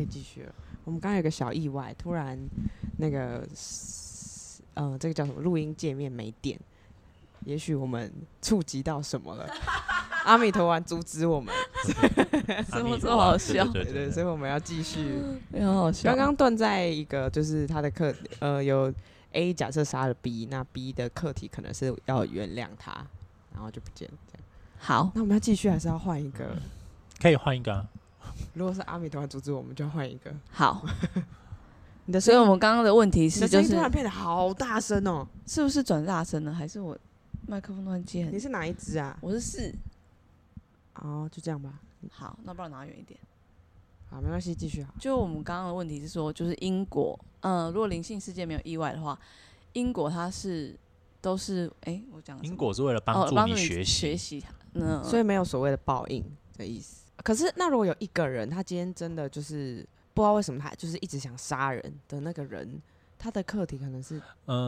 可以继续了。我们刚刚有个小意外，突然那个呃，这个叫什么录音界面没电，也许我们触及到什么了。阿弥陀丸阻止我们，这么好笑？对对，所以我们要继续。很好笑。刚刚断在一个，就是他的课，呃，有 A 假设杀了 B，那 B 的课题可能是要原谅他，然后就不见了。这样好，那我们要继续还是要换一个？可以换一个。如果是阿弥陀丸阻止我们，就要换一个。好，你的，所以我们刚刚的问题是，就是突然变得好大声哦，是不是转大声了？还是我麦克风乱接？你是哪一只啊？我是四。哦，就这样吧。好，那不然拿远一点。好，没关系，继续好。就我们刚刚的问题是说，就是因果，呃，如果灵性世界没有意外的话，因果它是都是，哎，我讲因果是为了帮助你学习，学习，嗯所以没有所谓的报应的意思。可是，那如果有一个人，他今天真的就是不知道为什么他就是一直想杀人的那个人，他的课题可能是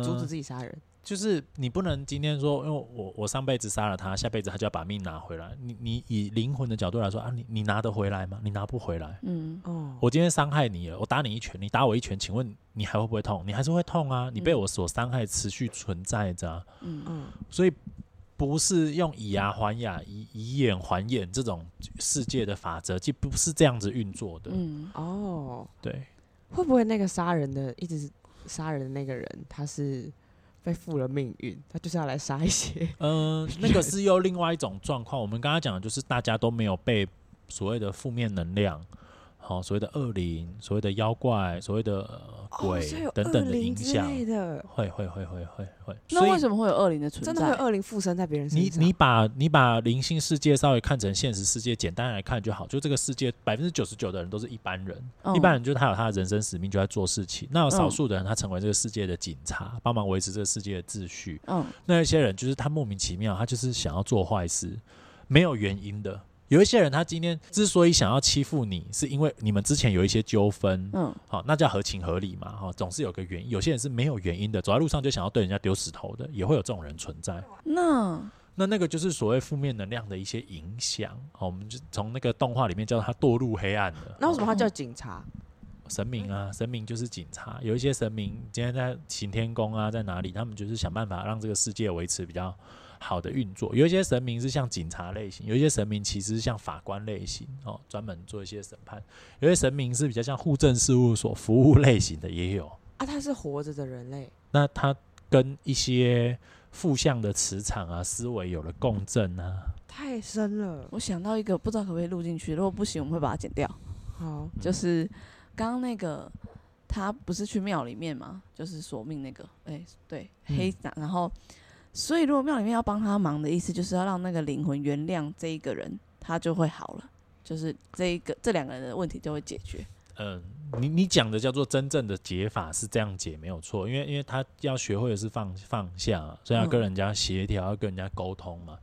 阻止自己杀人。就是你不能今天说，因为我我上辈子杀了他，下辈子他就要把命拿回来。你你以灵魂的角度来说啊，你你拿得回来吗？你拿不回来。嗯哦，我今天伤害你了，我打你一拳，你打我一拳，请问你还会不会痛？你还是会痛啊！你被我所伤害，持续存在着。嗯嗯，所以不是用以牙还牙、以以眼还眼这种世界的法则，就不是这样子运作的。嗯哦，对，会不会那个杀人的一直杀人的那个人，他是？被负了命运，他就是要来杀一些。嗯，那个是又另外一种状况。我们刚刚讲的就是大家都没有被所谓的负面能量。好，所谓的恶灵，所谓的妖怪，所谓的鬼等等的影响，会会会会会会。那为什么会有恶灵的存在？真的会恶灵附身在别人身上？你你把你把灵性世界稍微看成现实世界，简单来看就好。就这个世界百分之九十九的人都是一般人，一般人就是他有他的人生使命，就在做事情。那有少数的人，他成为这个世界的警察，帮忙维持这个世界的秩序。嗯，那一些人就是他莫名其妙，他就是想要做坏事，没有原因的。有一些人，他今天之所以想要欺负你，是因为你们之前有一些纠纷，嗯，好，那叫合情合理嘛，哈，总是有个原因。有些人是没有原因的，走在路上就想要对人家丢石头的，也会有这种人存在。那那那个就是所谓负面能量的一些影响。好，我们就从那个动画里面叫他堕入黑暗的。那为什么他叫警察？神明啊，神明就是警察。有一些神明今天在擎天宫啊，在哪里？他们就是想办法让这个世界维持比较。好的运作，有一些神明是像警察类型，有一些神明其实是像法官类型哦，专门做一些审判。有些神明是比较像护政事务所服务类型的，也有啊。他是活着的人类，那他跟一些负向的磁场啊、思维有了共振啊，太深了。我想到一个，不知道可不可以录进去，如果不行，我们会把它剪掉。好，就是刚刚那个，他不是去庙里面吗？就是索命那个，哎，对，黑然后。所以，如果庙里面要帮他忙的意思，就是要让那个灵魂原谅这一个人，他就会好了，就是这一个这两个人的问题就会解决。嗯，你你讲的叫做真正的解法是这样解没有错，因为因为他要学会的是放放下，所以要跟人家协调，要跟人家沟通嘛。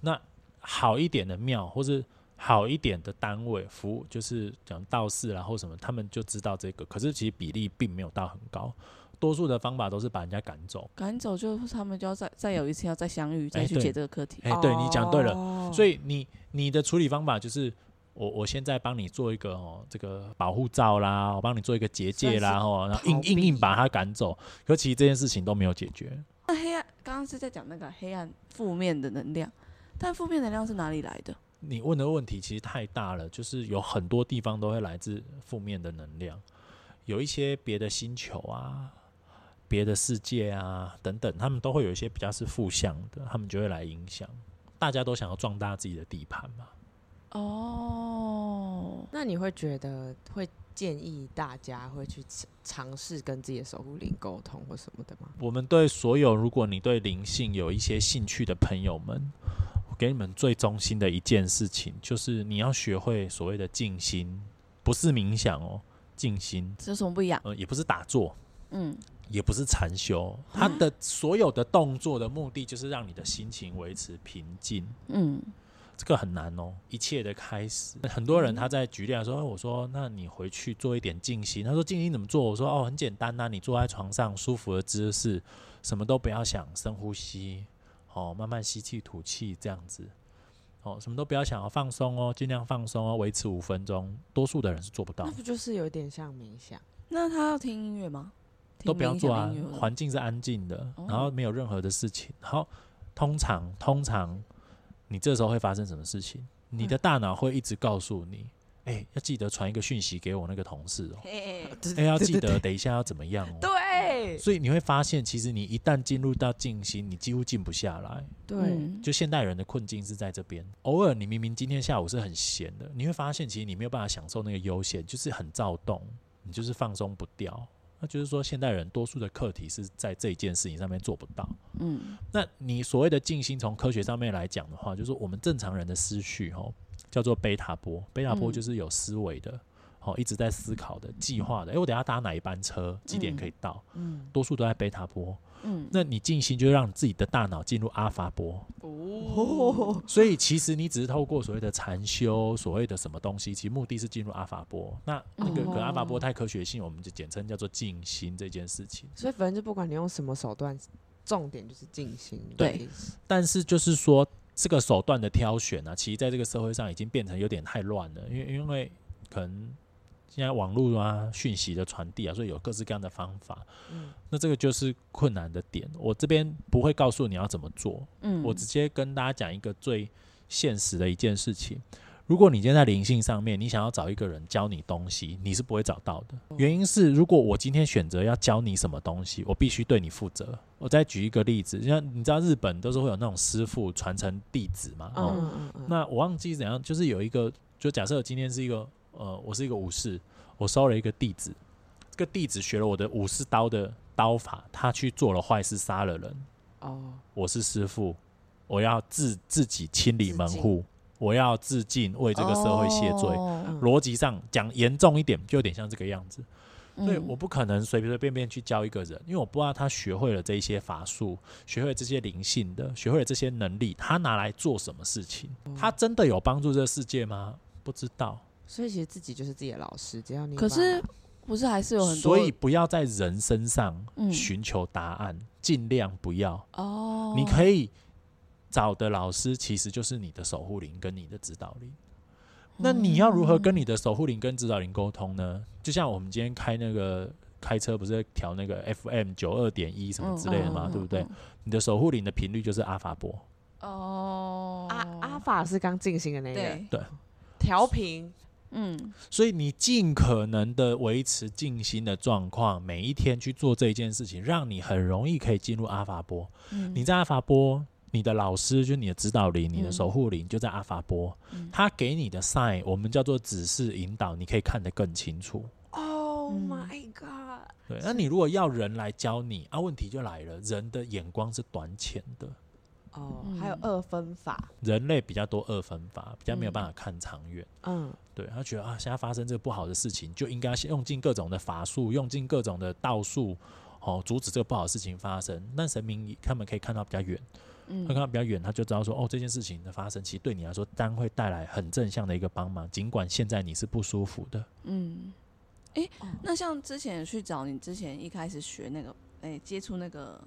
那好一点的庙，或是好一点的单位服务，就是讲道士啊或什么，他们就知道这个，可是其实比例并没有到很高。多数的方法都是把人家赶走，赶走就他们就要再再有一次要再相遇，再去解这个课题。哎，对你讲对了，所以你你的处理方法就是我我现在帮你做一个哦这个保护罩啦，我帮你做一个结界啦，哦，然后硬硬硬把它赶走。可其实这件事情都没有解决。那黑暗刚刚是在讲那个黑暗负面的能量，但负面能量是哪里来的？你问的问题其实太大了，就是有很多地方都会来自负面的能量，有一些别的星球啊。别的世界啊，等等，他们都会有一些比较是负向的，他们就会来影响。大家都想要壮大自己的地盘嘛。哦，那你会觉得会建议大家会去尝试跟自己的守护灵沟通或什么的吗？我们对所有如果你对灵性有一些兴趣的朋友们，我给你们最忠心的一件事情，就是你要学会所谓的静心，不是冥想哦，静心。这有什么不一样？呃，也不是打坐。嗯。也不是禅修，他的所有的动作的目的就是让你的心情维持平静。嗯，这个很难哦。一切的开始，很多人他在举例说：“我说，那你回去做一点静心。”他说：“静心怎么做？”我说：“哦，很简单呐，你坐在床上舒服的姿势，什么都不要想，深呼吸，哦，慢慢吸气吐气，这样子。哦，什么都不要想，要放松哦，尽量放松哦，维持五分钟。多数的人是做不到。那不就是有点像冥想？那他要听音乐吗？都不要做啊，环境是安静的，然后没有任何的事情。然后通常通常你这时候会发生什么事情？你的大脑会一直告诉你。哎，要记得传一个讯息给我那个同事哦。哎，要记得等一下要怎么样哦。对。所以你会发现，其实你一旦进入到静心，你几乎静不下来。对。就现代人的困境是在这边。偶尔你明明今天下午是很闲的，你会发现其实你没有办法享受那个悠闲，就是很躁动，你就是放松不掉。那就是说，现代人多数的课题是在这一件事情上面做不到。嗯。那你所谓的静心，从科学上面来讲的话，就是我们正常人的思绪哦。叫做贝塔波，贝塔波就是有思维的，好一直在思考的、计划的。哎，我等下搭哪一班车，几点可以到？嗯，多数都在贝塔波。嗯，那你静心就让自己的大脑进入阿法波。哦，所以其实你只是透过所谓的禅修，所谓的什么东西，其实目的是进入阿法波。那那个可阿法波太科学性，我们就简称叫做静心这件事情。所以反正就不管你用什么手段，重点就是静心。对，但是就是说。这个手段的挑选呢，其实在这个社会上已经变成有点太乱了，因为因为可能现在网络啊、讯息的传递啊，所以有各式各样的方法。嗯，那这个就是困难的点。我这边不会告诉你要怎么做，嗯，我直接跟大家讲一个最现实的一件事情。如果你今天在灵性上面，你想要找一个人教你东西，你是不会找到的。原因是，如果我今天选择要教你什么东西，我必须对你负责。我再举一个例子，像你知道日本都是会有那种师傅传承弟子嘛？哦，那我忘记怎样，就是有一个，就假设今天是一个，呃，我是一个武士，我收了一个弟子，这个弟子学了我的武士刀的刀法，他去做了坏事，杀了人。哦，我是师傅，我要自自己清理门户。我要自尽，为这个社会谢罪。逻辑上讲严重一点，就有点像这个样子。所以我不可能随随便便去教一个人，因为我不知道他学会了这些法术，学会了这些灵性的，学会了这些能力，他拿来做什么事情？他真的有帮助这个世界吗？不知道。所以其实自己就是自己的老师，只要你可是不是还是有很多，所以不要在人身上寻求答案，尽量不要哦。你可以。找的老师其实就是你的守护灵跟你的指导灵。那你要如何跟你的守护灵跟指导灵沟通呢？就像我们今天开那个开车，不是调那个 FM 九二点一什么之类的吗？对不对？你的守护灵的频率就是阿法波。哦，阿阿法是刚进行的那个，对，调频。嗯，所以你尽可能的维持静心的状况，每一天去做这一件事情，让你很容易可以进入阿法波。嗯，你在阿法波。你的老师就你的指导灵，你的守护灵就在阿法波，他给你的 sign 我们叫做指示引导，你可以看得更清楚。Oh my god！对，那你如果要人来教你啊，问题就来了，人的眼光是短浅的。哦，还有二分法，人类比较多二分法，比较没有办法看长远。嗯，对他觉得啊，现在发生这个不好的事情，就应该用尽各种的法术，用尽各种的道术，哦，阻止这个不好的事情发生。那神明他们可以看到比较远。嗯他看到比较远，他就知道说，哦，这件事情的发生，其实对你来说，当会带来很正向的一个帮忙，尽管现在你是不舒服的。嗯，哎，那像之前去找你之前一开始学那个，哎，接触那个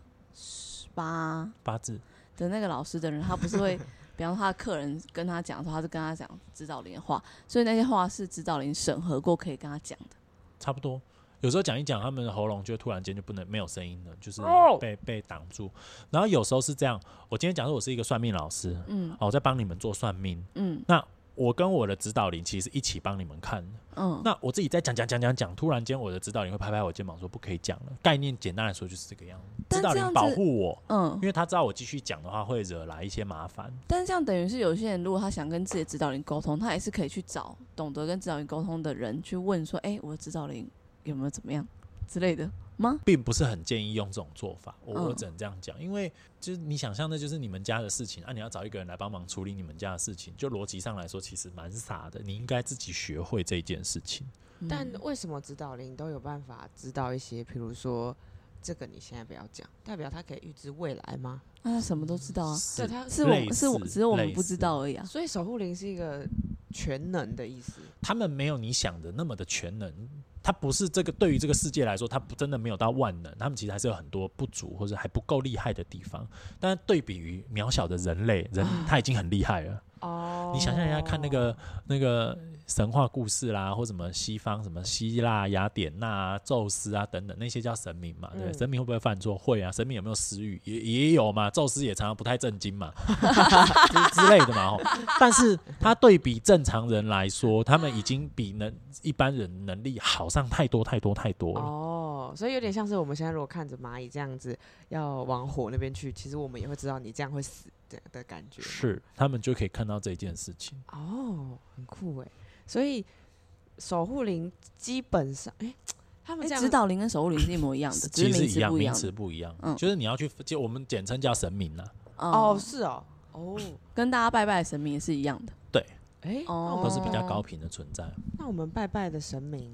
八八字的那个老师的人，他不是会，比方说他的客人跟他讲的时候，他是跟他讲指导灵的话，所以那些话是指导灵审核过，可以跟他讲的，差不多。有时候讲一讲，他们的喉咙就突然间就不能没有声音了，就是被被挡住。然后有时候是这样，我今天讲说我是一个算命老师，嗯，我在帮你们做算命，嗯，那我跟我的指导灵其实一起帮你们看，嗯，那我自己在讲讲讲讲讲，突然间我的指导灵会拍拍我肩膀说不可以讲了。概念简单来说就是这个样子，指导灵保护我，嗯，因为他知道我继续讲的话会惹来一些麻烦。但这样等于是有些人如果他想跟自己的指导灵沟通，他也是可以去找懂得跟指导灵沟通的人去问说，哎，我的指导灵。有没有怎么样之类的吗？并不是很建议用这种做法，我我只能这样讲，因为就是你想象的，就是你们家的事情啊，你要找一个人来帮忙处理你们家的事情，就逻辑上来说，其实蛮傻的。你应该自己学会这件事情。但为什么指导灵都有办法知道一些，比如说这个你现在不要讲，代表他可以预知未来吗？他什么都知道啊？对，他是我是我只是我们不知道而已啊。所以守护灵是一个全能的意思。他们没有你想的那么的全能。他不是这个对于这个世界来说，他不真的没有到万能，他们其实还是有很多不足或者还不够厉害的地方。但是对比于渺小的人类，人他已经很厉害了。哦，你想象一下，看那个那个。神话故事啦，或什么西方什么希腊雅典娜、宙斯啊等等那些叫神明嘛？对，神明会不会犯错？会啊。神明有没有私欲？也也有嘛。宙斯也常常不太正经嘛，之类的嘛。但是他对比正常人来说，他们已经比能一般人能力好上太多太多太多了。哦，所以有点像是我们现在如果看着蚂蚁这样子要往火那边去，其实我们也会知道你这样会死的的感觉。是，他们就可以看到这件事情。哦，很酷哎。所以守护灵基本上，哎，他们指导灵跟守护灵是一模一样的，其实一样，名词不一样。嗯，就是你要去，就我们简称叫神明呐。哦，是哦，哦，跟大家拜拜的神明是一样的。对，哎，都是比较高频的存在。那我们拜拜的神明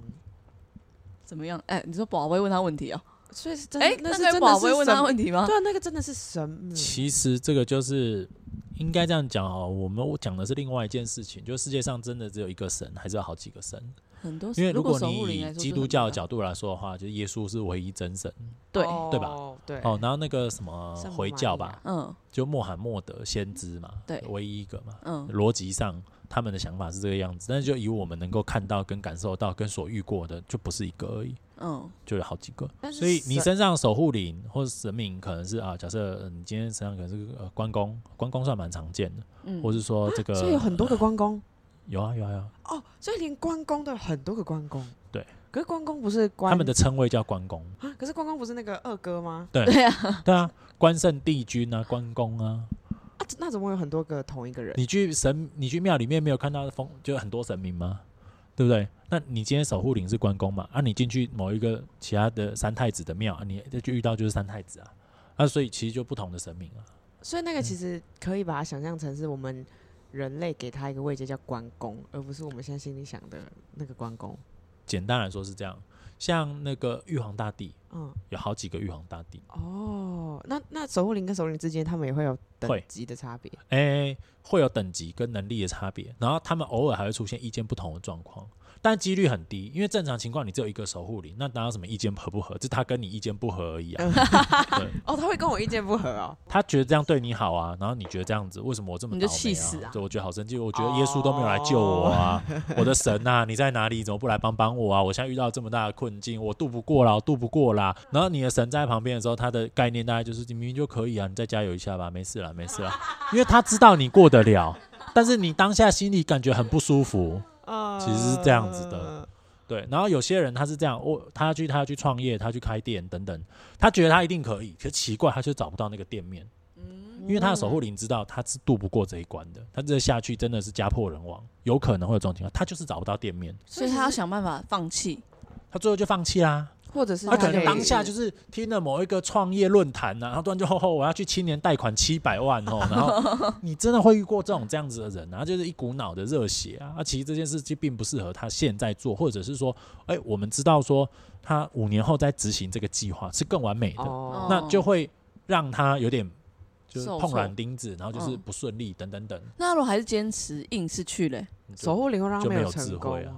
怎么样？哎，你说宝贝问他问题哦，所以是真，哎，那是宝贝问他问题吗？对啊，那个真的是神。其实这个就是。应该这样讲哦，我们讲的是另外一件事情，就是世界上真的只有一个神，还是有好几个神？很多。因为如果你以基督教的角度来说的话，就是耶稣是唯一真神，对对吧？对。哦，然后那个什么回教吧，嗯，就穆罕默德先知嘛，对，唯一一个嘛，嗯，逻辑上他们的想法是这个样子，但是就以我们能够看到、跟感受到、跟所遇过的，就不是一个而已。嗯，就有好几个，所以你身上守护灵或者神明可能是啊，假设你今天身上可能是呃关公，关公算蛮常见的，嗯，或是说这个，所以有很多个关公，有啊有啊有啊，哦，所以连关公都有很多个关公，对，可是关公不是关，他们的称谓叫关公。啊，可是关公不是那个二哥吗？对。对 啊对啊，关圣帝君啊，关公啊，啊，那怎么有很多个同一个人？你去神，你去庙里面没有看到风，就很多神明吗？对不对？那你今天守护灵是关公嘛？啊，你进去某一个其他的三太子的庙，你就遇到就是三太子啊，啊，所以其实就不同的神明啊。所以那个其实可以把它想象成是我们人类给他一个位阶叫关公，而不是我们现在心里想的那个关公。简单来说是这样，像那个玉皇大帝，嗯，有好几个玉皇大帝。哦，那那守护灵跟守护灵之间，他们也会有等级的差别。哎。会有等级跟能力的差别，然后他们偶尔还会出现意见不同的状况。但几率很低，因为正常情况你只有一个守护灵，那哪有什么意见合不合？就他跟你意见不合而已啊。哦，他会跟我意见不合哦。他觉得这样对你好啊，然后你觉得这样子，为什么我这么你就气死啊？对，我觉得好生气。我觉得耶稣都没有来救我啊，我的神呐，你在哪里？怎么不来帮帮我啊？我现在遇到这么大的困境，我渡不过了，我渡不过啦。然后你的神在旁边的时候，他的概念大概就是你明明就可以啊，你再加油一下吧，没事了，没事了，因为他知道你过得了，但是你当下心里感觉很不舒服啊，其实是这样子的。对，然后有些人他是这样，我他要去他要去创业，他去开店等等，他觉得他一定可以，可奇怪，他却找不到那个店面，嗯，因为他的守护灵知道他是渡不过这一关的，他这下去真的是家破人亡，有可能会有这种情况，他就是找不到店面，所以他要想办法放弃，他最后就放弃啦。或者是他可能当下就是听了某一个创业论坛呢，然后突然就吼吼，我要去青年贷款七百万哦，然后你真的会遇过这种这样子的人，然后就是一股脑的热血啊，啊，其实这件事情并不适合他现在做，或者是说，哎，我们知道说他五年后再执行这个计划是更完美的，那就会让他有点就是碰软钉子，然后就是不顺利等等等。那如果还是坚持硬是去嘞，守护灵会让他没有智慧啊。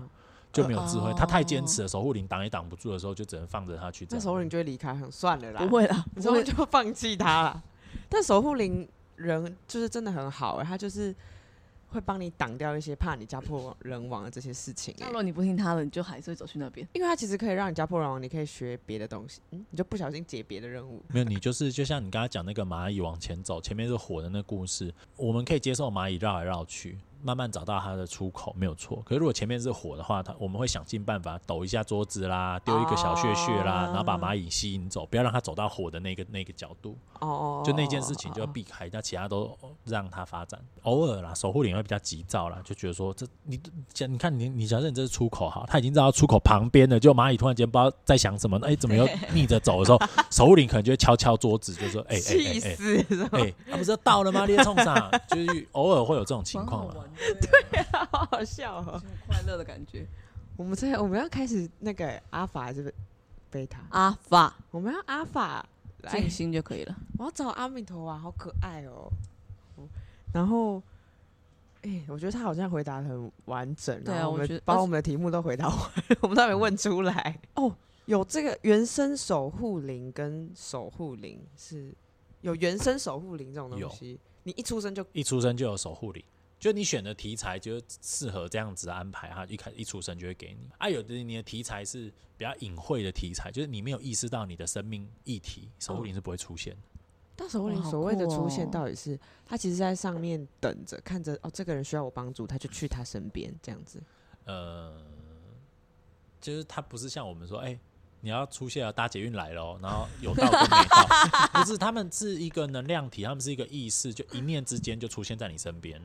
就没有智慧，他太坚持了，守护灵挡也挡不住的时候，就只能放着他去。那守护灵就会离开，很算了啦。不会啦，守护就放弃他了。但守护灵人就是真的很好，他就是会帮你挡掉一些怕你家破人亡的这些事情。那如果你不听他的，你就还是会走去那边，因为他其实可以让你家破人亡，你可以学别的东西，嗯，你就不小心解别的任务。没有，你就是就像你刚才讲那个蚂蚁往前走，前面是火的那故事，我们可以接受蚂蚁绕来绕去。慢慢找到它的出口没有错，可是如果前面是火的话，它我们会想尽办法抖一下桌子啦，丢一个小屑屑啦，然后把蚂蚁吸引走，不要让它走到火的那个那个角度。哦，就那件事情就要避开，那其他都让它发展。偶尔啦，守护灵会比较急躁啦，就觉得说这你讲，你看你你假设你这是出口哈，它已经知道出口旁边的，就蚂蚁突然间不知道在想什么，哎，怎么又逆着走的时候，守护灵可能就会敲敲桌子，就说哎哎哎哎，他不是到了吗？列冲上，就是偶尔会有这种情况了。对啊，好好笑哦，快乐的感觉。我们在我们要开始那个阿法还是贝塔？阿法，我们要阿法静心就可以了。我要找阿弥陀啊，好可爱哦。然后哎，我觉得他好像回答很完整，对啊，我们把我们的题目都回答完，我们都没问出来。哦，有这个原生守护灵跟守护灵是有原生守护灵这种东西，你一出生就一出生就有守护灵。就你选的题材就适合这样子安排，哈，一开一出生就会给你。啊，有的你的题材是比较隐晦的题材，就是你没有意识到你的生命议题，守护灵是不会出现。但守护灵所谓的出现，到底是他其实在上面等着，看着哦，这个人需要我帮助，他就去他身边这样子。呃，就是他不是像我们说，哎，你要出现了，搭捷运来了，然后有到跟没到，不是，他们是一个能量体，他们是一个意识，就一念之间就出现在你身边。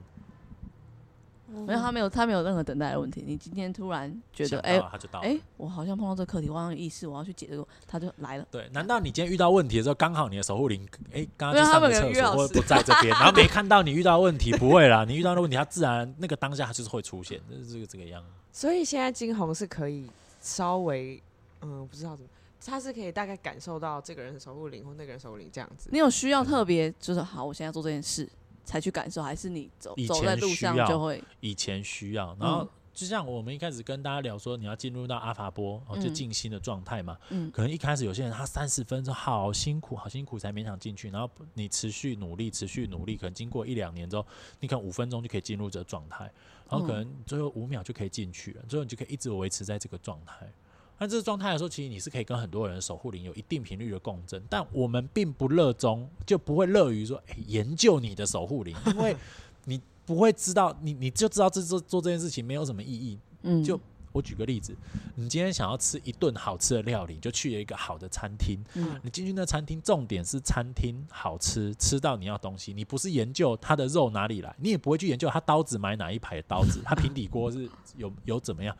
没有，他没有，他没有任何等待的问题。你今天突然觉得，哎，哎，我好像碰到这个课题，我有意识，我要去解这个，他就来了。对，难道你今天遇到问题的时候，刚好你的守护灵，哎，刚刚去上个厕所或者不在这边，然后没看到你遇到问题？不会啦，你遇到的问题，他自然那个当下他就是会出现，就是这个这个样。所以现在金红是可以稍微，嗯，不知道怎么，他是可以大概感受到这个人守护灵或那个人守护灵这样子。你有需要特别就是好，我现在做这件事。才去感受，还是你走走在路上就会？以前需要，然后就像我们一开始跟大家聊说，你要进入到阿法波，哦，就静心的状态嘛。嗯。可能一开始有些人他三十分钟好辛苦，好辛苦才勉强进去，然后你持续努力，持续努力，可能经过一两年之后，你可能五分钟就可以进入这个状态，然后可能最后五秒就可以进去了，最后你就可以一直维持在这个状态。那这个状态的时候，其实你是可以跟很多人守护灵有一定频率的共振，但我们并不热衷，就不会乐于说，哎，研究你的守护灵，因为你不会知道，你你就知道这做做这件事情没有什么意义。嗯，就我举个例子，你今天想要吃一顿好吃的料理，就去了一个好的餐厅。嗯，你进去那餐厅，重点是餐厅好吃，吃到你要东西，你不是研究它的肉哪里来，你也不会去研究它刀子买哪一排的刀子，它平底锅是有有怎么样。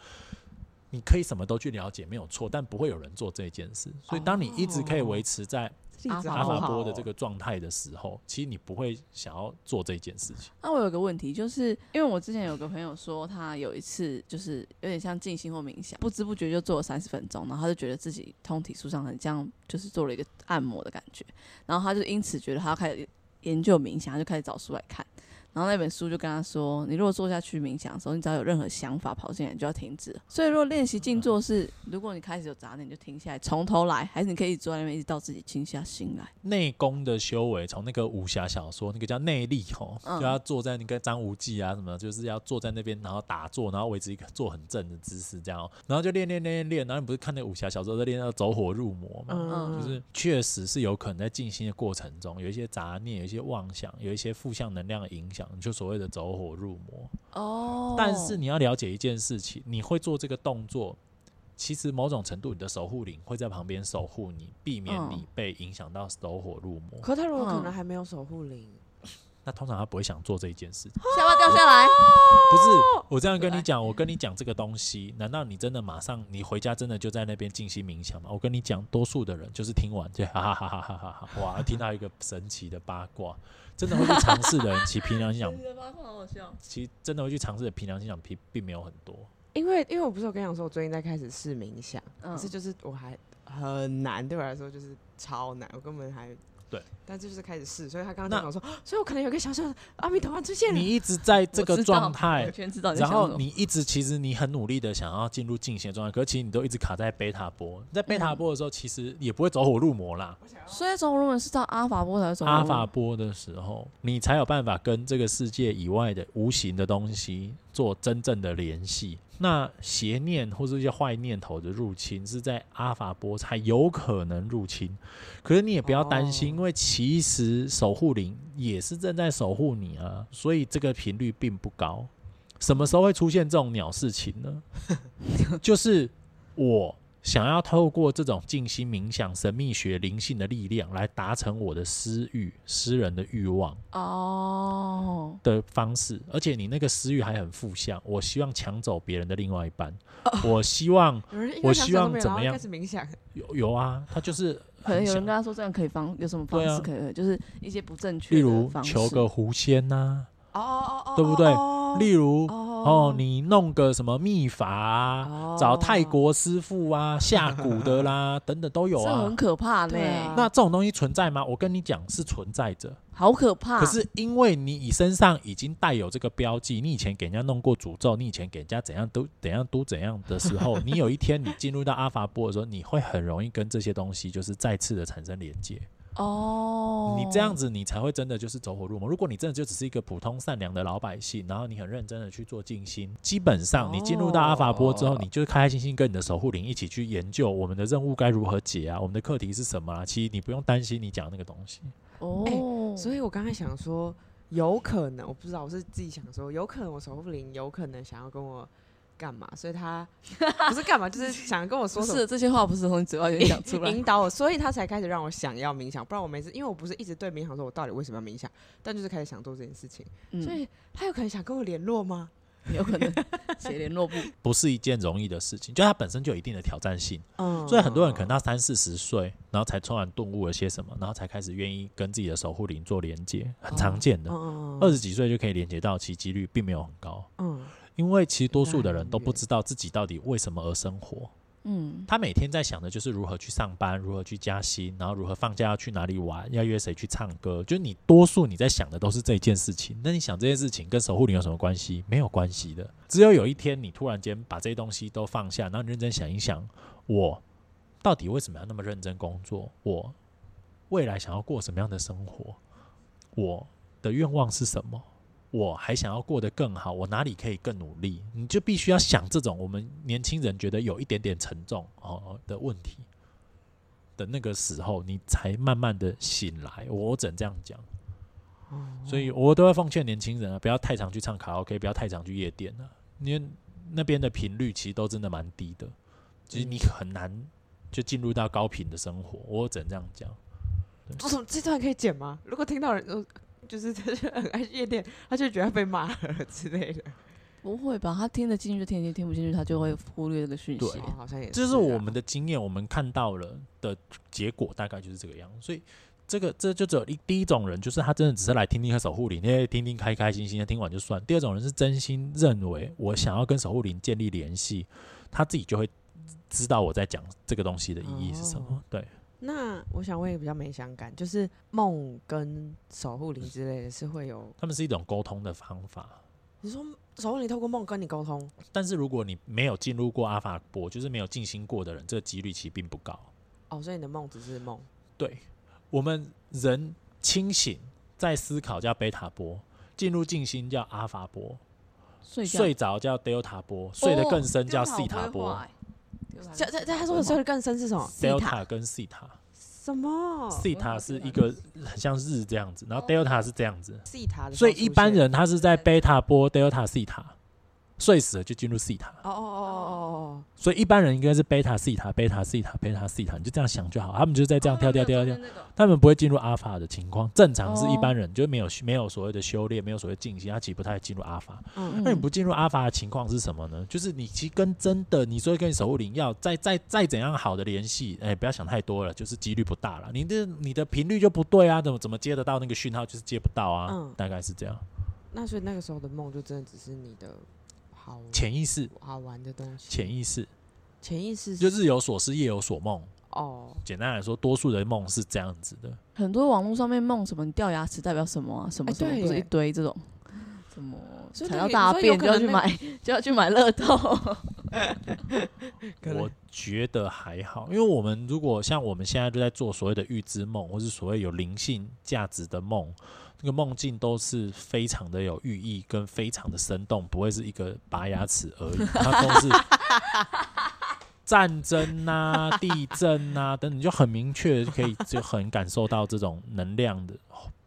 你可以什么都去了解，没有错，但不会有人做这件事。所以，当你一直可以维持在阿法波的这个状态的时候，其实你不会想要做这件事情。那我有个问题，就是因为我之前有个朋友说，他有一次就是有点像静心或冥想，不知不觉就做了三十分钟，然后他就觉得自己通体舒畅，很像就是做了一个按摩的感觉，然后他就因此觉得他要开始研究冥想，他就开始找书来看。然后那本书就跟他说：“你如果坐下去冥想的时候，你只要有任何想法跑进来，你就要停止。所以，如果练习静坐是，如果你开始有杂念，你就停下来，从头来，还是你可以坐在那边，一直到自己静下心来。内功的修为，从那个武侠小说，那个叫内力吼，就要坐在那个张无忌啊什么，就是要坐在那边，然后打坐，然后维持一个坐很正的姿势，这样，然后就练练练练练。然后你不是看那武侠小说在练到走火入魔嘛？就是确实是有可能在静心的过程中，有一些杂念，有一些妄想，有一些负向能量的影响，就所谓的走。走火入魔哦，但是你要了解一件事情，你会做这个动作，其实某种程度你的守护灵会在旁边守护你，避免你被影响到走火入魔。可他如果可能还没有守护灵，那通常他不会想做这一件事。下巴掉下来，不是我这样跟你讲，我跟你讲这个东西，难道你真的马上你回家真的就在那边静心冥想吗？我跟你讲，多数的人就是听完就哈哈哈哈哈哈哈，哇，听到一个神奇的八卦。真的会去尝试的人，其实凭良心讲，其实真的会去尝试的，平常心想，并并没有很多。因为，因为我不是有跟你讲说，我最近在开始试冥想，可是就是我还很难，对我来说就是超难，我根本还。对，但这就是开始试，所以他刚刚讲说，所以我可能有个小小的阿弥陀佛出现。你一直在这个状态。然后你一直其实你很努力的想要进入静心的状态，可是其实你都一直卡在贝塔波。在贝塔波的时候，其实也不会走火入魔啦。所以走火入魔是到阿法波才走。阿法波的时候，你才有办法跟这个世界以外的无形的东西做真正的联系。那邪念或者一些坏念头的入侵是在阿法波才有可能入侵，可是你也不要担心，因为其实守护灵也是正在守护你啊，所以这个频率并不高。什么时候会出现这种鸟事情呢？就是我。想要透过这种静心冥想、神秘学、灵性的力量来达成我的私欲、私人的欲望哦的方式，而且你那个私欲还很负向。我希望抢走别人的另外一半，我希望，我希望怎么样？开始冥想有有啊，他就是可能有人跟他说这样可以方有什么方式可以，就是一些不正确，例如求个狐仙呐，哦哦哦，对不对？例如。哦，你弄个什么秘法啊，找泰国师傅啊下蛊的啦，等等都有啊，这很可怕呢。那这种东西存在吗？我跟你讲，是存在着，好可怕。可是因为你你身上已经带有这个标记，你以前给人家弄过诅咒，你以前给人家怎样都怎样都怎样的时候，你有一天你进入到阿法波的时候，你会很容易跟这些东西就是再次的产生连接。哦，你这样子，你才会真的就是走火入魔。如果你真的就只是一个普通善良的老百姓，然后你很认真的去做静心，基本上你进入到阿法波之后，你就是开开心心跟你的守护灵一起去研究我们的任务该如何解啊，我们的课题是什么啊？其实你不用担心你讲那个东西。哦，所以我刚才想说，有可能我不知道，我是自己想说，有可能我守护灵有可能想要跟我。干嘛？所以他不是干嘛，就是想跟我说。是这些话不是从你嘴巴里讲出来，引导我，所以他才开始让我想要冥想。不然我每次，因为我不是一直对冥想说，我到底为什么要冥想？但就是开始想做这件事情。所以他有可能想跟我联络吗？有可能写联络簿，不是一件容易的事情。就它本身就有一定的挑战性。嗯。所以很多人可能到三四十岁，然后才突然顿悟了些什么，然后才开始愿意跟自己的守护灵做连接，很常见的。二十几岁就可以连接到，其几率并没有很高。嗯。因为其实多数的人都不知道自己到底为什么而生活。嗯，他每天在想的就是如何去上班，如何去加薪，然后如何放假要去哪里玩，要约谁去唱歌。就是你多数你在想的都是这件事情。那你想这件事情跟守护灵有什么关系？没有关系的。只有有一天你突然间把这些东西都放下，然后认真想一想，我到底为什么要那么认真工作？我未来想要过什么样的生活？我的愿望是什么？我还想要过得更好，我哪里可以更努力？你就必须要想这种我们年轻人觉得有一点点沉重哦的问题的那个时候，你才慢慢的醒来。我只能这样讲。所以我都要奉劝年轻人啊，不要太常去唱卡拉 OK，不要太常去夜店啊，因为那边的频率其实都真的蛮低的，其实你很难就进入到高频的生活。我只能这样讲。这段可以剪吗？如果听到人。就是他就很爱夜店，他就觉得被骂了 之类的。不会吧？他听得进去就听进，听不进去他就会忽略这个讯息。对，好像也是。这是我们的经验，我们看到了的结果大概就是这个样。所以这个这就只有一第一种人，就是他真的只是来听听和守护灵，因为听听开开心心的听完就算。第二种人是真心认为我想要跟守护灵建立联系，他自己就会知道我在讲这个东西的意义是什么。对。那我想问一个比较没相干，就是梦跟守护灵之类的是会有，他们是一种沟通的方法。你说守护灵透过梦跟你沟通，但是如果你没有进入过阿法波，就是没有静心过的人，这个几率其实并不高。哦，所以你的梦只是梦。对，我们人清醒在思考叫贝塔波，进入静心叫阿法波，睡着叫德尔塔波，睡得更深叫西塔波。这这这，他说的睡得更深是什么？Delta 跟西塔。什么？西塔是一个很像日这样子，然后 Delta 是这样子。西塔。所以一般人他是在贝塔波 Delta 西塔。睡死了就进入西塔。哦哦哦哦哦所以一般人应该是贝塔西塔、贝塔西塔、贝塔西塔，你就这样想就好。他们就在这样跳跳跳跳，他们不会进入阿法的情况。正常是一般人就没有没有所谓的修炼，没有所谓静心，他其实不太进入阿法。嗯那你不进入阿法的情况是什么呢？就是你其实跟真的，你说跟你守护灵要再再再怎样好的联系，哎，不要想太多了，就是几率不大了。你的你的频率就不对啊，怎么怎么接得到那个讯号，就是接不到啊。大概是这样。那所以那个时候的梦就真的只是你的。潜意识，好玩的东西。潜意识，潜意识就日有所思，夜有所梦。哦，简单来说，多数的梦是这样子的。很多网络上面梦什么掉牙齿代表什么啊？什么什么不是一堆这种？什么踩到大便就要去买 就要去买乐透？我觉得还好，因为我们如果像我们现在就在做所谓的预知梦，或是所谓有灵性价值的梦。这个梦境都是非常的有寓意，跟非常的生动，不会是一个拔牙齿而已。它都是 战争啊、地震啊等等，就很明确，可以就很感受到这种能量的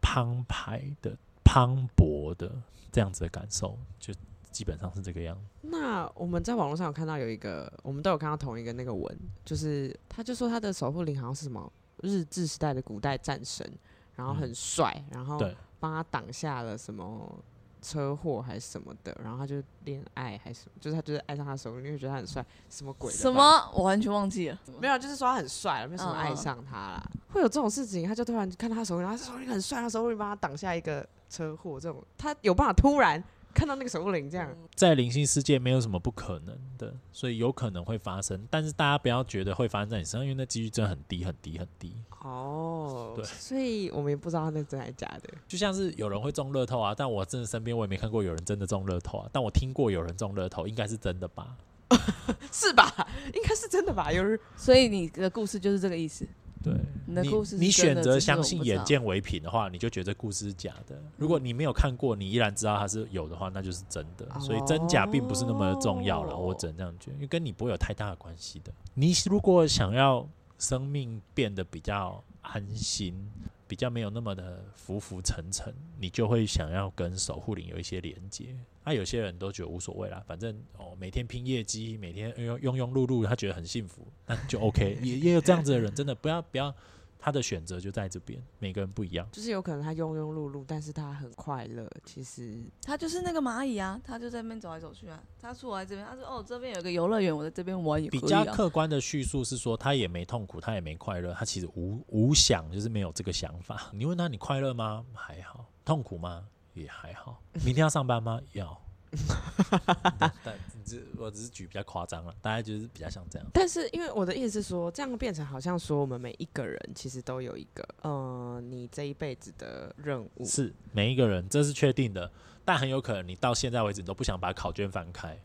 澎湃的、磅礴的这样子的感受，就基本上是这个样子。那我们在网络上有看到有一个，我们都有看到同一个那个文，就是他就说他的守护灵好像是什么日治时代的古代战神，然后很帅，然后对。帮他挡下了什么车祸还是什么的，然后他就恋爱还是什么，就是他就是爱上他的时候，因为觉得他很帅，什么鬼？什么？我完全忘记了。没有，就是说他很帅，没什么爱上他啦。会有这种事情，他就突然看到他手里，然后手里很帅，他手会帮他挡下一个车祸，这种他有办法突然看到那个守护灵这样，在灵性世界没有什么不可能的，所以有可能会发生。但是大家不要觉得会发生在你身上，因为那几率真的很低很低很低。哦，对，所以我们也不知道那真还是假的。就像是有人会中乐透啊，但我真的身边我也没看过有人真的中乐透啊。但我听过有人中乐透，应该是真的吧？是吧？应该是真的吧？有人，所以你的故事就是这个意思。对，你的故事你选择相信眼见为凭的话，你就觉得故事是假的。如果你没有看过，你依然知道它是有的话，那就是真的。所以真假并不是那么重要了，我只能这样觉得，因为跟你不会有太大的关系的。你如果想要生命变得比较安心。比较没有那么的浮浮沉沉，你就会想要跟守护灵有一些连接。那有些人都觉得无所谓啦，反正哦，每天拼业绩，每天庸庸庸碌碌，他觉得很幸福，那就 OK。也也有这样子的人，真的不要不要。他的选择就在这边，每个人不一样。就是有可能他庸庸碌碌，但是他很快乐。其实他就是那个蚂蚁啊，他就在那边走来走去啊。他出来这边，他说：“哦，这边有个游乐园，我在这边玩。”比较客观的叙述是说，他也没痛苦，他也没快乐，他其实无无想，就是没有这个想法。你问他你快乐吗？还好。痛苦吗？也还好。明天要上班吗？要。但只我只是举比较夸张了，大概就是比较像这样。但是因为我的意思是说，这样变成好像说我们每一个人其实都有一个，呃，你这一辈子的任务是每一个人，这是确定的。但很有可能你到现在为止你都不想把考卷翻开。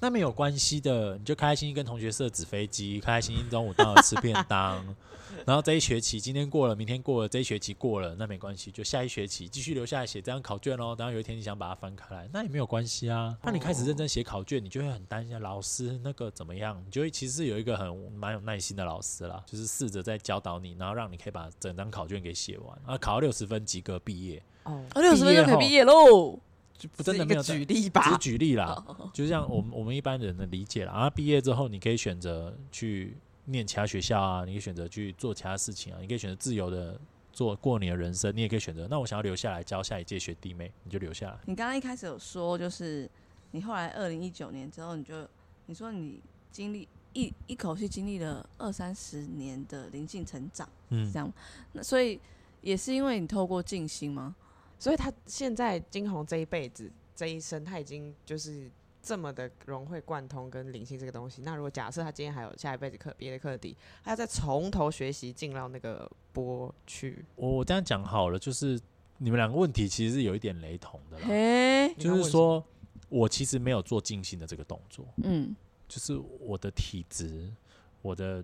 那没有关系的，你就开开心心跟同学设纸飞机，开开心心中午到了吃便当，然后这一学期今天过了，明天过了，这一学期过了，那没关系，就下一学期继续留下来写这张考卷哦。然后有一天你想把它翻开来，那也没有关系啊。那你开始认真写考卷，你就会很担心老师那个怎么样？你就会其实有一个很蛮有耐心的老师啦，就是试着在教导你，然后让你可以把整张考卷给写完，啊，考到六十分及格毕业。哦，六十分就可以毕业喽。就不真的没有举例吧，只是举例啦，就像我们我们一般人的理解啦。啊，毕业之后你可以选择去念其他学校啊，你可以选择去做其他事情啊，你可以选择自由的做过你的人生，你也可以选择。那我想要留下来教下一届学弟妹，你就留下来。你刚刚一开始有说，就是你后来二零一九年之后，你就你说你经历一一口气经历了二三十年的灵性成长，嗯，这样。那所以也是因为你透过静心吗？所以他现在金红这一辈子这一生，他已经就是这么的融会贯通跟灵性这个东西。那如果假设他今天还有下一辈子课别的课题，他要再从头学习进到那个波去。我我这样讲好了，就是你们两个问题其实是有一点雷同的啦。就是说我其实没有做静心的这个动作，嗯，就是我的体质，我的。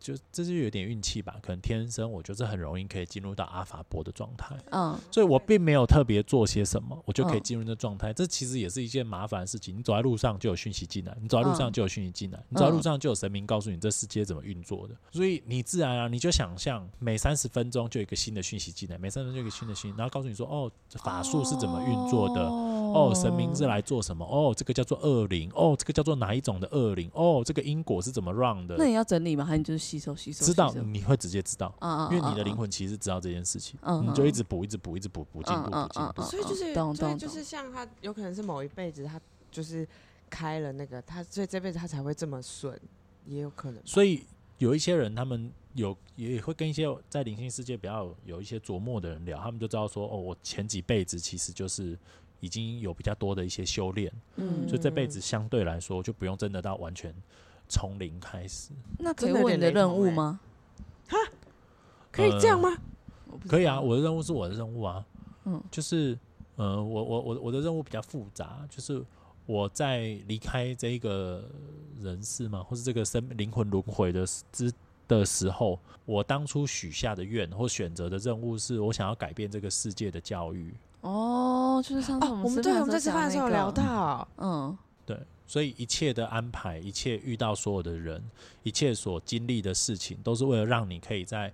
就这就有点运气吧，可能天生我就是很容易可以进入到阿法波的状态，嗯，所以我并没有特别做些什么，我就可以进入那状态。这其实也是一件麻烦的事情。你走在路上就有讯息进来，你走在路上就有讯息进来，你走在路上就有神明告诉你这世界怎么运作的。所以你自然而啊，你就想象每三十分钟就有一个新的讯息进来，每三十分钟就一个新的讯息，然后告诉你说哦，法术是怎么运作的，哦，神明是来做什么，哦，这个叫做恶灵，哦，这个叫做哪一种的恶灵，哦，这个因果是怎么 run 的？那你要整理吗？还是就是？吸收吸收，知道你会直接知道，因为你的灵魂其实知道这件事情，你就一直补，一直补，一直补，补进步，补进步。所以就是，所以就是像他，有可能是某一辈子他就是开了那个，他所以这辈子他才会这么顺，也有可能。所以有一些人，他们有也会跟一些在灵性世界比较有一些琢磨的人聊，他们就知道说，哦，我前几辈子其实就是已经有比较多的一些修炼，嗯，所以这辈子相对来说就不用真的到完全。从零开始，那可以问你的任务吗？哈，可以这样吗？可以啊，我的任务是我的任务啊。嗯，就是，呃，我我我我的任务比较复杂，就是我在离开这个人世嘛，或是这个生灵魂轮回的之的时候，我当初许下的愿或选择的任务，是我想要改变这个世界的教育。哦，就是上次我们对我们在吃饭的时候聊到，嗯。对所以一切的安排，一切遇到所有的人，一切所经历的事情，都是为了让你可以在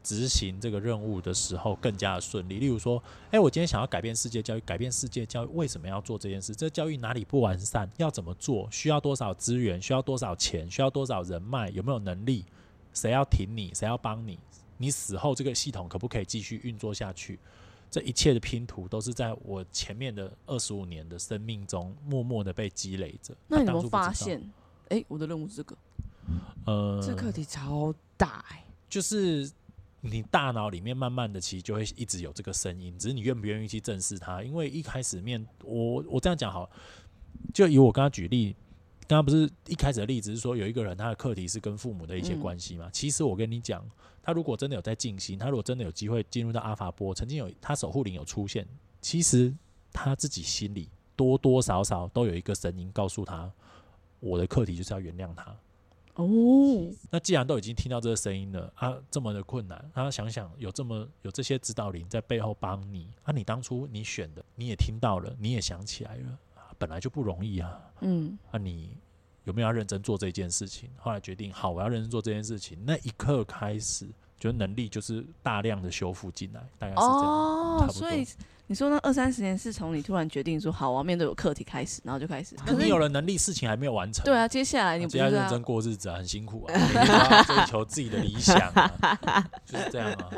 执行这个任务的时候更加的顺利。例如说，哎，我今天想要改变世界教育，改变世界教育，为什么要做这件事？这教育哪里不完善？要怎么做？需要多少资源？需要多少钱？需要多少人脉？有没有能力？谁要挺你？谁要帮你？你死后这个系统可不可以继续运作下去？这一切的拼图都是在我前面的二十五年的生命中默默的被积累着。那你有没有发现？哎，我的任务是这个。呃，这课题超大哎。就是你大脑里面慢慢的其实就会一直有这个声音，只是你愿不愿意去正视它。因为一开始面我我这样讲好，就以我刚刚举例，刚刚不是一开始的例子是说有一个人他的课题是跟父母的一些关系嘛？其实我跟你讲，他如果真的有在静心，他如果真的有机会进入到阿法波，曾经有他守护灵有出现，其实他自己心里多多少少都有一个声音告诉他，我的课题就是要原谅他。哦，那既然都已经听到这个声音了啊，这么的困难，他想想有这么有这些指导灵在背后帮你啊，你当初你选的你也听到了，你也想起来了，本来就不容易啊，嗯，啊，你有没有要认真做这件事情？后来决定好，我要认真做这件事情，那一刻开始，觉得能力就是大量的修复进来，大概是这样，哦，所以。你说那二三十年是从你突然决定说好我要面对有课题开始，然后就开始。可是你有了能力，事情还没有完成。对啊，接下来你不要认真过日子啊，很辛苦啊，追求自己的理想啊，就是这样啊。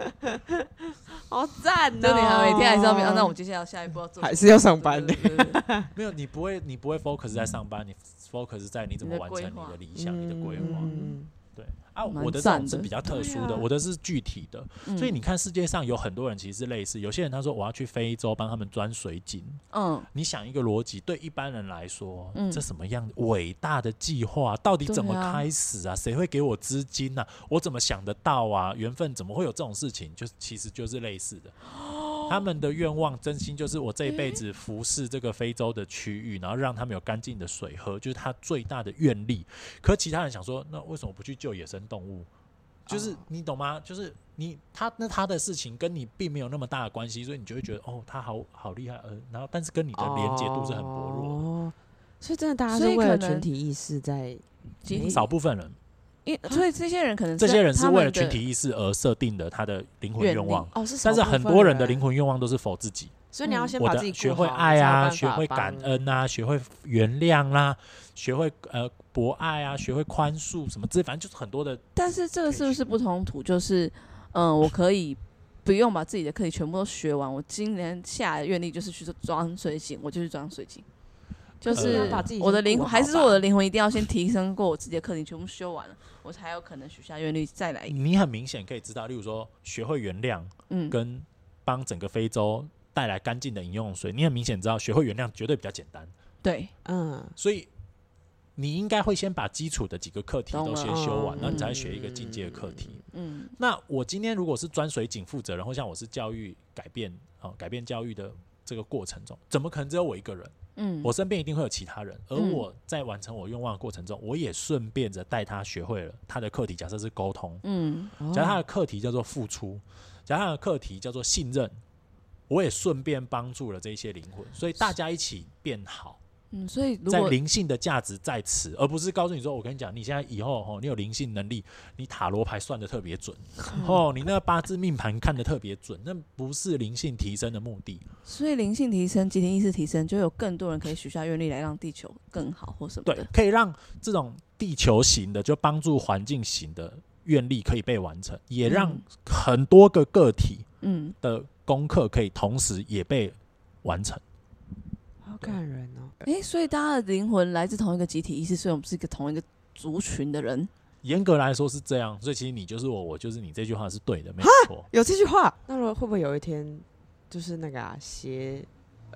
好赞哦！那你还每天还是要面那我们接下来下一步要做？还是要上班的？没有，你不会，你不会 focus 在上班，你 focus 在你怎么完成你的理想、你的规划。对啊，我的这种是比较特殊的，我的是具体的，所以你看世界上有很多人其实是类似，有些人他说我要去非洲帮他们钻水井，嗯，你想一个逻辑，对一般人来说，这什么样伟大的计划，到底怎么开始啊？谁会给我资金呢？我怎么想得到啊？缘分怎么会有这种事情？就其实就是类似的。他们的愿望真心就是我这一辈子服侍这个非洲的区域，然后让他们有干净的水喝，就是他最大的愿力。可其他人想说，那为什么不去救野生动物？就是你懂吗？就是你他那他的事情跟你并没有那么大的关系，所以你就会觉得哦，他好好厉害，呃，然后但是跟你的连接度是很薄弱。哦所以真的大家是为了群体意识在，少部分人。因所以这些人可能这些人是为了群体意识而设定的他的灵魂愿望哦，是。但是很多人的灵魂愿望都是否自己，所以你要先把自己学会爱啊，学会感恩啊，学会原谅啦，学会呃博爱啊，学会宽恕什么之类，反正就是很多的。但是这个是不是不冲突？就是嗯，我可以不用把自己的课题全部都学完，我今年下的愿力就是去装水晶，我就去装水晶。就是我的灵魂，还是说我的灵魂一定要先提升过我自己的课题，全部修完了，我才有可能许下愿力再来。你很明显可以知道，例如说学会原谅，嗯，跟帮整个非洲带来干净的饮用水，你很明显知道学会原谅绝对比较简单。对，嗯，所以你应该会先把基础的几个课题都先修完，然后你再学一个进阶的课题。嗯，那我今天如果是专水井负责人，或像我是教育改变啊，改变教育的这个过程中，怎么可能只有我一个人？嗯，我身边一定会有其他人，而我在完成我愿望的过程中，我也顺便着带他学会了他的课题。假设是沟通，嗯，假如他的课题叫做付出，假如他的课题叫做信任，我也顺便帮助了这些灵魂，所以大家一起变好。嗯，所以在灵性的价值在此，而不是告诉你说，我跟你讲，你现在以后哦，你有灵性能力，你塔罗牌算的特别准，哦，你那个八字命盘看的特别准，那不是灵性提升的目的。所以灵性提升、集体意识提升，就有更多人可以许下愿力来让地球更好或什么的。对，可以让这种地球型的，就帮助环境型的愿力可以被完成，也让很多个个体嗯的功课可以同时也被完成。好感人哦！哎，所以大家的灵魂来自同一个集体意识，所以我们是一个同一个族群的人。严格来说是这样，所以其实你就是我，我就是你。这句话是对的，没错。有这句话，那会不会有一天就是那个啊，邪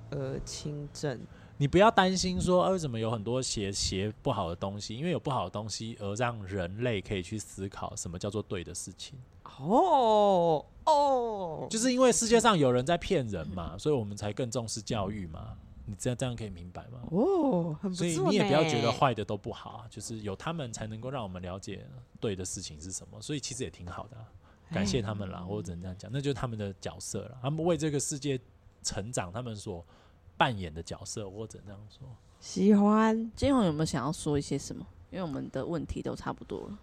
呃清正？你不要担心说，为什么有很多邪邪不好的东西？因为有不好的东西，而让人类可以去思考什么叫做对的事情。哦哦，就是因为世界上有人在骗人嘛，所以我们才更重视教育嘛。你这样这样可以明白吗？哦，很所以你也不要觉得坏的都不好啊，就是有他们才能够让我们了解对的事情是什么。所以其实也挺好的，感谢他们啦，或者怎这样讲，那就是他们的角色了。他们为这个世界成长，他们所扮演的角色，或者这样说。喜欢金红有没有想要说一些什么？因为我们的问题都差不多了，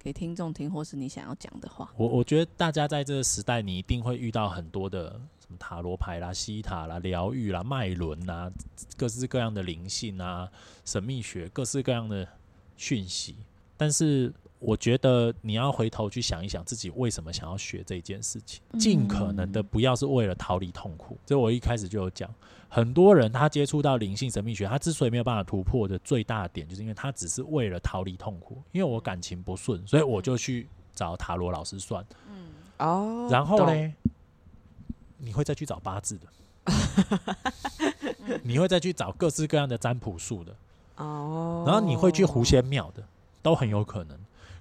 给听众听，或是你想要讲的话。我我觉得大家在这个时代，你一定会遇到很多的。塔罗牌啦、西塔啦、疗愈啦、脉轮啦，各式各样的灵性啊、神秘学，各式各样的讯息。但是，我觉得你要回头去想一想，自己为什么想要学这件事情，尽可能的不要是为了逃离痛苦。这我一开始就有讲，很多人他接触到灵性神秘学，他之所以没有办法突破的最大点，就是因为他只是为了逃离痛苦。因为我感情不顺，所以我就去找塔罗老师算。嗯。哦，然后呢，你会再去找八字的，你会再去找各式各样的占卜术的，哦，然后你会去狐仙庙的，都很有可能。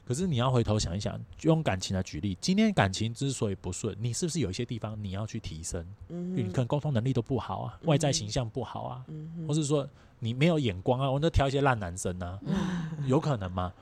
可是你要回头想一想，用感情来举例，今天感情之所以不顺，你是不是有一些地方你要去提升？嗯，你可能沟通能力都不好啊，外在形象不好啊，嗯，或是说你没有眼光啊，我就挑一些烂男生啊，有可能吗？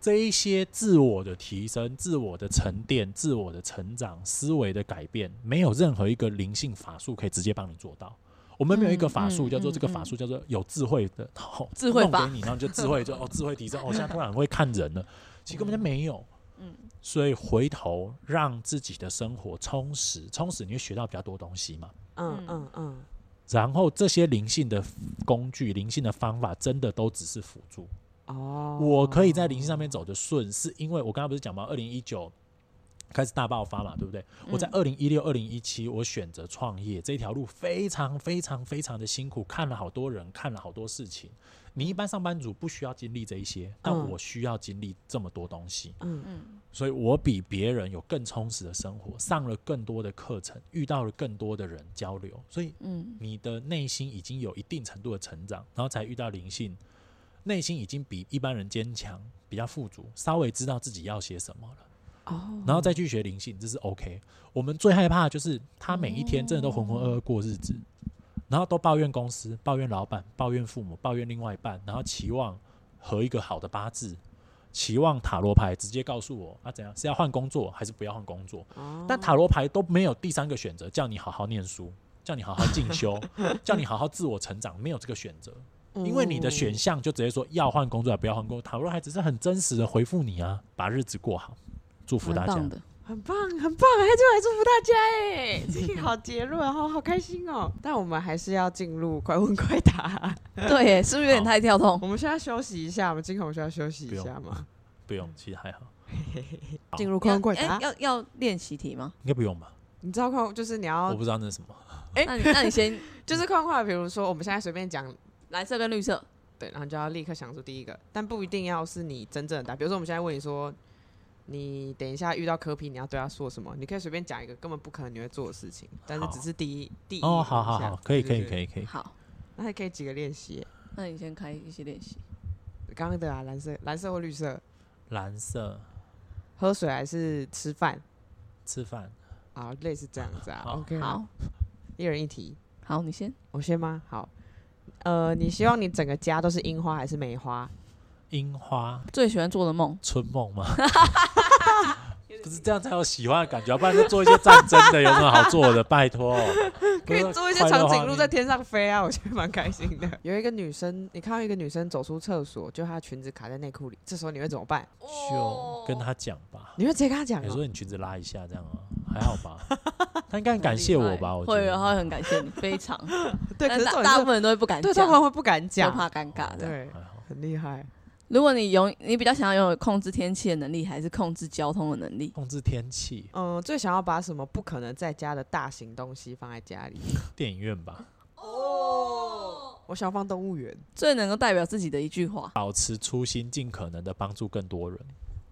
这一些自我的提升、自我的沉淀、自我的成长、思维的改变，没有任何一个灵性法术可以直接帮你做到。我们没有一个法术叫做这个法术叫做有智慧的，智慧法给你，然后就智慧就哦智慧提升，哦 现在突然会看人了，其实根本就没有。嗯，所以回头让自己的生活充实，充实你会学到比较多东西嘛。嗯嗯嗯。然后这些灵性的工具、灵性的方法，真的都只是辅助。哦。我可以在灵性上面走的顺，是因为我刚刚不是讲吗？二零一九。开始大爆发嘛，对不对？我在二零一六、二零一七，我选择创业这条路非常非常非常的辛苦，看了好多人，看了好多事情。你一般上班族不需要经历这一些，但我需要经历这么多东西。嗯嗯，所以我比别人有更充实的生活，上了更多的课程，遇到了更多的人交流。所以，嗯，你的内心已经有一定程度的成长，然后才遇到灵性，内心已经比一般人坚强，比较富足，稍微知道自己要些什么了。然后再去学灵性，这是 OK。我们最害怕的就是他每一天真的都浑浑噩噩过日子，然后都抱怨公司、抱怨老板、抱怨父母、抱怨另外一半，然后期望和一个好的八字，期望塔罗牌直接告诉我啊怎样是要换工作还是不要换工作。但塔罗牌都没有第三个选择，叫你好好念书，叫你好好进修，叫你好好自我成长，没有这个选择，因为你的选项就直接说要换工作还不要换工作。塔罗牌只是很真实的回复你啊，把日子过好。祝福大家，很棒，很棒，还就来祝福大家哎，这个好结论，好好开心哦。但我们还是要进入快问快答，对，是不是有点太跳动？我们现在休息一下，我们金红需要休息一下吗？不用，其实还好。进入快问快答，要要练习题吗？应该不用吧？你知道快就是你要，我不知道那是什么。哎，那你那你先 就是快快，比如说我们现在随便讲蓝色跟绿色，对，然后就要立刻想出第一个，但不一定要是你真正的答。比如说我们现在问你说。你等一下遇到柯皮，你要对他说什么？你可以随便讲一个根本不可能你会做的事情，但是只是第一第一哦，好好好，可以可以可以可以。好，那还可以几个练习？那你先开一些练习。刚刚的啊，蓝色、蓝色或绿色？蓝色。喝水还是吃饭？吃饭。啊，类似这样子啊。OK，好，一人一题。好，你先。我先吗？好。呃，你希望你整个家都是樱花还是梅花？樱花。最喜欢做的梦？春梦吗？不是这样才有喜欢的感觉，不然就做一些战争的，有什么好做的？拜托，可以做一些长颈鹿在天上飞啊，我觉得蛮开心的。有一个女生，你看到一个女生走出厕所，就她裙子卡在内裤里，这时候你会怎么办？就跟她讲吧。你会直接跟她讲？你说你裙子拉一下，这样啊，还好吧？她应该很感谢我吧？我会，然后很感谢你，非常。对，可是大部分人都会不敢讲，对，他们会不敢讲，怕尴尬的。对，很厉害。如果你拥，你比较想要拥有控制天气的能力，还是控制交通的能力？控制天气。嗯，最想要把什么不可能在家的大型东西放在家里？电影院吧。哦，我想放动物园。最能够代表自己的一句话：保持初心，尽可能的帮助更多人。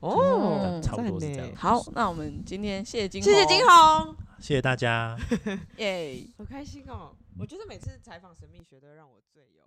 哦，差不多是这样。好，那我们今天谢谢金，谢谢金红，谢谢大家。耶，好开心哦！我觉得每次采访神秘学都让我最有。